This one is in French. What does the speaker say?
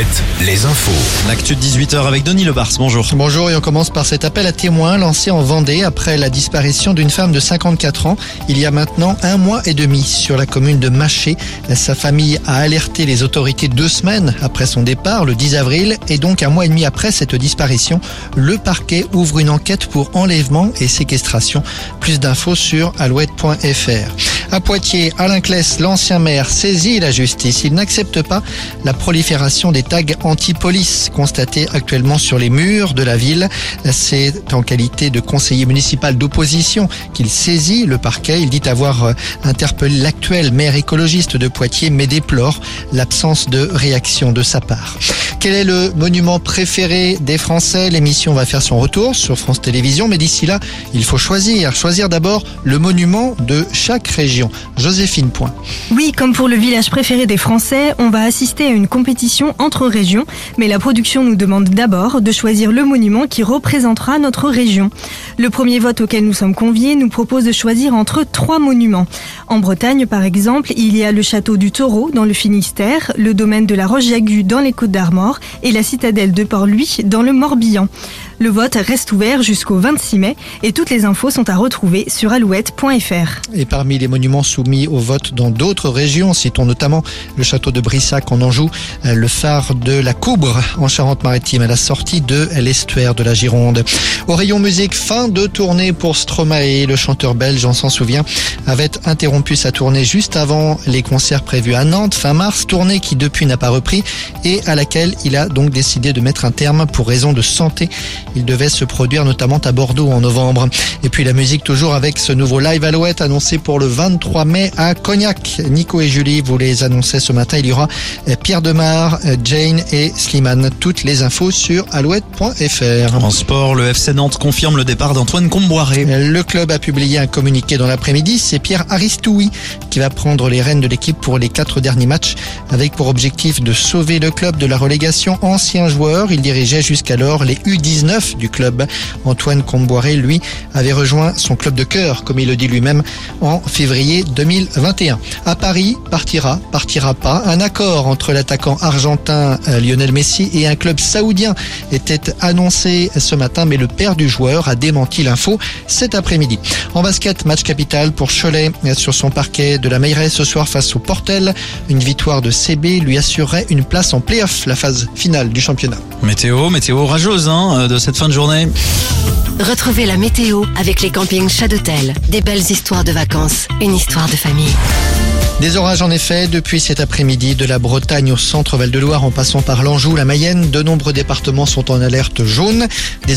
Alouette, les infos. L'actu de 18h avec Denis Lebars, bonjour. Bonjour et on commence par cet appel à témoins lancé en Vendée après la disparition d'une femme de 54 ans il y a maintenant un mois et demi sur la commune de Maché. Sa famille a alerté les autorités deux semaines après son départ, le 10 avril, et donc un mois et demi après cette disparition, le parquet ouvre une enquête pour enlèvement et séquestration. Plus d'infos sur alouette.fr. À Poitiers, Alain Claes, l'ancien maire, saisit la justice. Il n'accepte pas la prolifération des tags anti-police constatés actuellement sur les murs de la ville. C'est en qualité de conseiller municipal d'opposition qu'il saisit le parquet. Il dit avoir euh, interpellé l'actuel maire écologiste de Poitiers, mais déplore l'absence de réaction de sa part. Quel est le monument préféré des Français? L'émission va faire son retour sur France Télévisions, mais d'ici là, il faut choisir. Choisir d'abord le monument de chaque région. Joséphine Point. Oui, comme pour le village préféré des Français, on va assister à une compétition entre régions, mais la production nous demande d'abord de choisir le monument qui représentera notre région. Le premier vote auquel nous sommes conviés nous propose de choisir entre trois monuments. En Bretagne, par exemple, il y a le château du Taureau dans le Finistère, le domaine de la Roche-Jagu dans les Côtes d'Armor et la citadelle de Port-Louis dans le Morbihan. Le vote reste ouvert jusqu'au 26 mai et toutes les infos sont à retrouver sur alouette.fr. Et parmi les monuments soumis au vote dans d'autres régions, citons notamment le château de Brissac en Anjou, euh, le phare de la Coubre en Charente-Maritime à la sortie de l'estuaire de la Gironde. Au rayon musique, fin de tournée pour Stromae. Le chanteur belge, on s'en souvient, avait interrompu sa tournée juste avant les concerts prévus à Nantes fin mars, tournée qui depuis n'a pas repris et à laquelle il a donc décidé de mettre un terme pour raison de santé. Il devait se produire notamment à Bordeaux en novembre. Et puis la musique toujours avec ce nouveau live Alouette annoncé pour le 23 mai à Cognac. Nico et Julie vous les annonçaient ce matin. Il y aura euh, Pierre Demar, euh, Jane et Slimane. Toutes les infos sur alouette.fr. En sport, le FC Nantes confirme le départ d'Antoine Comboiré. Le club a publié un communiqué dans l'après-midi. C'est Pierre Aristoui qui va prendre les rênes de l'équipe pour les quatre derniers matchs avec pour objectif de sauver le club de la relégation. Ancien joueur, il dirigeait jusqu'alors les U19 du club. Antoine Comboiré, lui, avait rejoint son club de cœur, comme il le dit lui-même, en février 2021. À Paris, partira, partira pas. Un accord entre l'attaquant argentin euh, Lionel Messi et un club saoudien était annoncé ce matin, mais le père du joueur a démenti l'info cet après-midi. En basket, match capital pour Cholet sur son parquet de la Meilleray ce soir face au Portel. Une victoire de CB lui assurerait une place en play-off, la phase finale du championnat. Météo, météo orageuse hein, de cette fin de journée. Retrouvez la météo avec les campings Chadotel. Des belles histoires de vacances, une histoire de famille. Des orages en effet depuis cet après-midi de la Bretagne au centre Val-de-Loire en passant par l'Anjou, la Mayenne. De nombreux départements sont en alerte jaune. Des